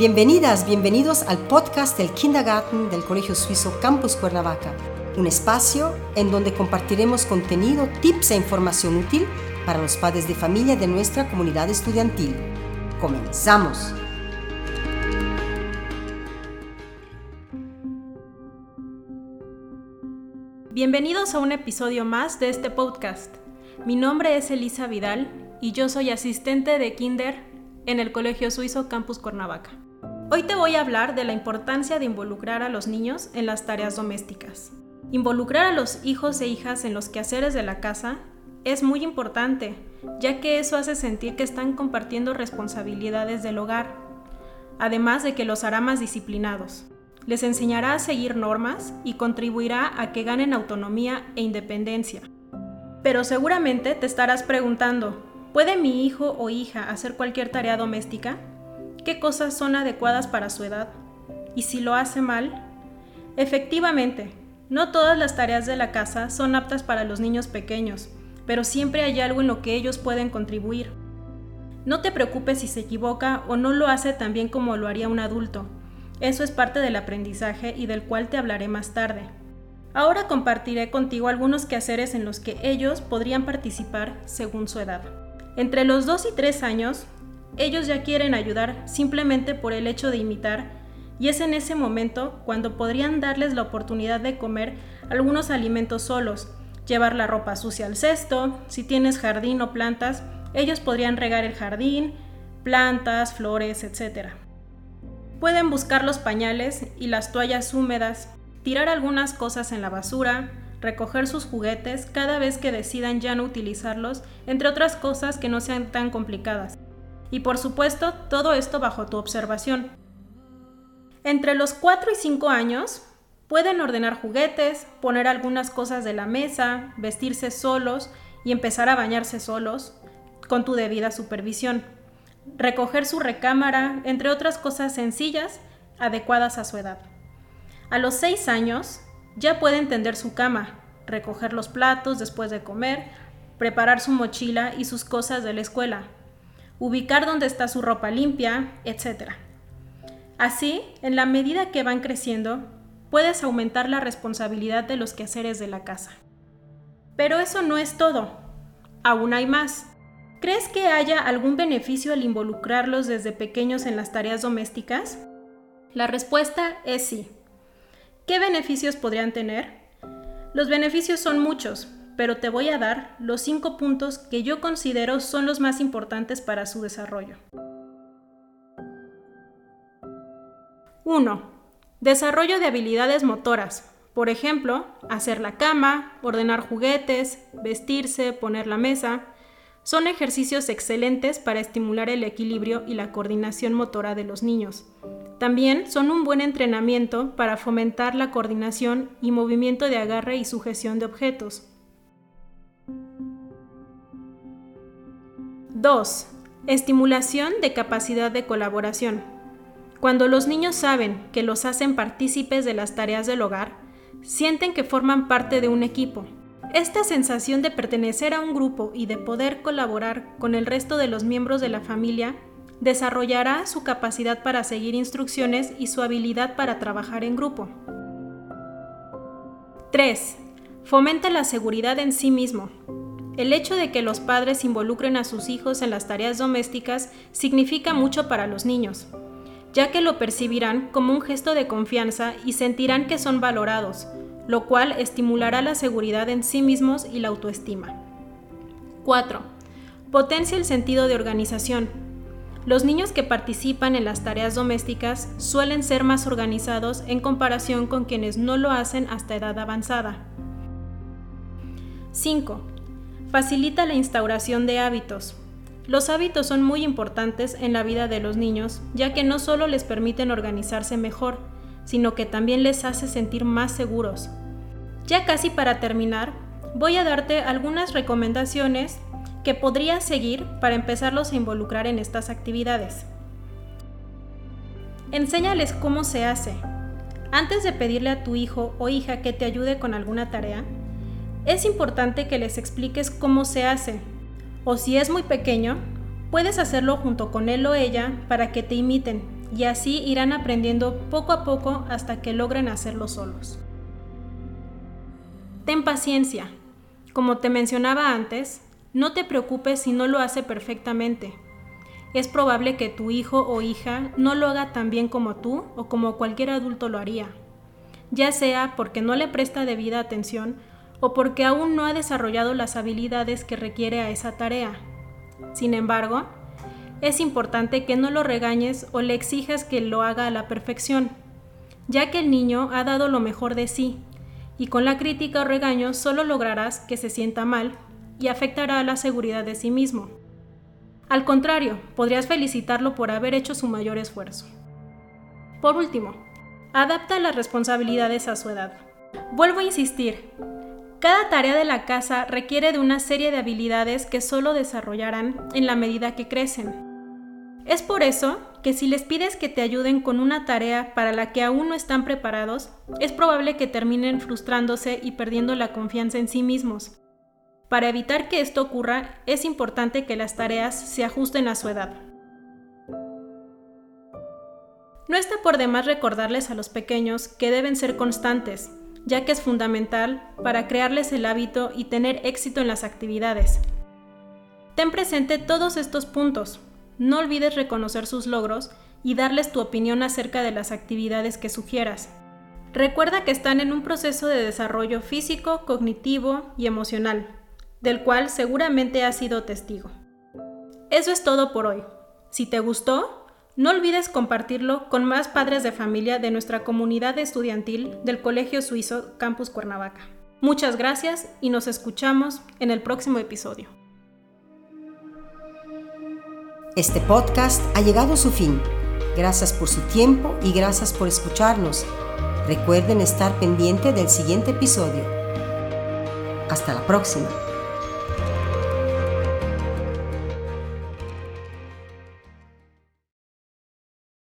Bienvenidas, bienvenidos al podcast del Kindergarten del Colegio Suizo Campus Cuernavaca, un espacio en donde compartiremos contenido, tips e información útil para los padres de familia de nuestra comunidad estudiantil. ¡Comenzamos! Bienvenidos a un episodio más de este podcast. Mi nombre es Elisa Vidal y yo soy asistente de Kinder en el Colegio Suizo Campus Cuernavaca. Hoy te voy a hablar de la importancia de involucrar a los niños en las tareas domésticas. Involucrar a los hijos e hijas en los quehaceres de la casa es muy importante, ya que eso hace sentir que están compartiendo responsabilidades del hogar, además de que los hará más disciplinados. Les enseñará a seguir normas y contribuirá a que ganen autonomía e independencia. Pero seguramente te estarás preguntando, ¿puede mi hijo o hija hacer cualquier tarea doméstica? Qué cosas son adecuadas para su edad y si lo hace mal. Efectivamente, no todas las tareas de la casa son aptas para los niños pequeños, pero siempre hay algo en lo que ellos pueden contribuir. No te preocupes si se equivoca o no lo hace tan bien como lo haría un adulto. Eso es parte del aprendizaje y del cual te hablaré más tarde. Ahora compartiré contigo algunos quehaceres en los que ellos podrían participar según su edad. Entre los 2 y 3 años, ellos ya quieren ayudar simplemente por el hecho de imitar y es en ese momento cuando podrían darles la oportunidad de comer algunos alimentos solos, llevar la ropa sucia al cesto, si tienes jardín o plantas, ellos podrían regar el jardín, plantas, flores, etc. Pueden buscar los pañales y las toallas húmedas, tirar algunas cosas en la basura, recoger sus juguetes cada vez que decidan ya no utilizarlos, entre otras cosas que no sean tan complicadas. Y por supuesto, todo esto bajo tu observación. Entre los 4 y 5 años, pueden ordenar juguetes, poner algunas cosas de la mesa, vestirse solos y empezar a bañarse solos, con tu debida supervisión. Recoger su recámara, entre otras cosas sencillas, adecuadas a su edad. A los 6 años, ya pueden tender su cama, recoger los platos después de comer, preparar su mochila y sus cosas de la escuela, ubicar dónde está su ropa limpia, etc. Así, en la medida que van creciendo, puedes aumentar la responsabilidad de los quehaceres de la casa. Pero eso no es todo. Aún hay más. ¿Crees que haya algún beneficio al involucrarlos desde pequeños en las tareas domésticas? La respuesta es sí. ¿Qué beneficios podrían tener? Los beneficios son muchos, pero te voy a dar los cinco puntos que yo considero son los más importantes para su desarrollo. 1. Desarrollo de habilidades motoras. Por ejemplo, hacer la cama, ordenar juguetes, vestirse, poner la mesa. Son ejercicios excelentes para estimular el equilibrio y la coordinación motora de los niños. También son un buen entrenamiento para fomentar la coordinación y movimiento de agarre y sujeción de objetos. 2. Estimulación de capacidad de colaboración. Cuando los niños saben que los hacen partícipes de las tareas del hogar, sienten que forman parte de un equipo. Esta sensación de pertenecer a un grupo y de poder colaborar con el resto de los miembros de la familia desarrollará su capacidad para seguir instrucciones y su habilidad para trabajar en grupo. 3. Fomenta la seguridad en sí mismo. El hecho de que los padres involucren a sus hijos en las tareas domésticas significa mucho para los niños, ya que lo percibirán como un gesto de confianza y sentirán que son valorados, lo cual estimulará la seguridad en sí mismos y la autoestima. 4. Potencia el sentido de organización. Los niños que participan en las tareas domésticas suelen ser más organizados en comparación con quienes no lo hacen hasta edad avanzada. 5. Facilita la instauración de hábitos. Los hábitos son muy importantes en la vida de los niños, ya que no solo les permiten organizarse mejor, sino que también les hace sentir más seguros. Ya casi para terminar, voy a darte algunas recomendaciones que podrías seguir para empezarlos a involucrar en estas actividades. Enséñales cómo se hace. Antes de pedirle a tu hijo o hija que te ayude con alguna tarea, es importante que les expliques cómo se hace. O si es muy pequeño, puedes hacerlo junto con él o ella para que te imiten y así irán aprendiendo poco a poco hasta que logren hacerlo solos. Ten paciencia. Como te mencionaba antes, no te preocupes si no lo hace perfectamente. Es probable que tu hijo o hija no lo haga tan bien como tú o como cualquier adulto lo haría, ya sea porque no le presta debida atención o porque aún no ha desarrollado las habilidades que requiere a esa tarea. Sin embargo, es importante que no lo regañes o le exijas que lo haga a la perfección, ya que el niño ha dado lo mejor de sí, y con la crítica o regaño solo lograrás que se sienta mal y afectará la seguridad de sí mismo. Al contrario, podrías felicitarlo por haber hecho su mayor esfuerzo. Por último, adapta las responsabilidades a su edad. Vuelvo a insistir, cada tarea de la casa requiere de una serie de habilidades que solo desarrollarán en la medida que crecen. Es por eso que si les pides que te ayuden con una tarea para la que aún no están preparados, es probable que terminen frustrándose y perdiendo la confianza en sí mismos. Para evitar que esto ocurra, es importante que las tareas se ajusten a su edad. No está por demás recordarles a los pequeños que deben ser constantes, ya que es fundamental para crearles el hábito y tener éxito en las actividades. Ten presente todos estos puntos, no olvides reconocer sus logros y darles tu opinión acerca de las actividades que sugieras. Recuerda que están en un proceso de desarrollo físico, cognitivo y emocional, del cual seguramente has sido testigo. Eso es todo por hoy. Si te gustó, no olvides compartirlo con más padres de familia de nuestra comunidad estudiantil del Colegio Suizo Campus Cuernavaca. Muchas gracias y nos escuchamos en el próximo episodio. Este podcast ha llegado a su fin. Gracias por su tiempo y gracias por escucharnos. Recuerden estar pendiente del siguiente episodio. Hasta la próxima.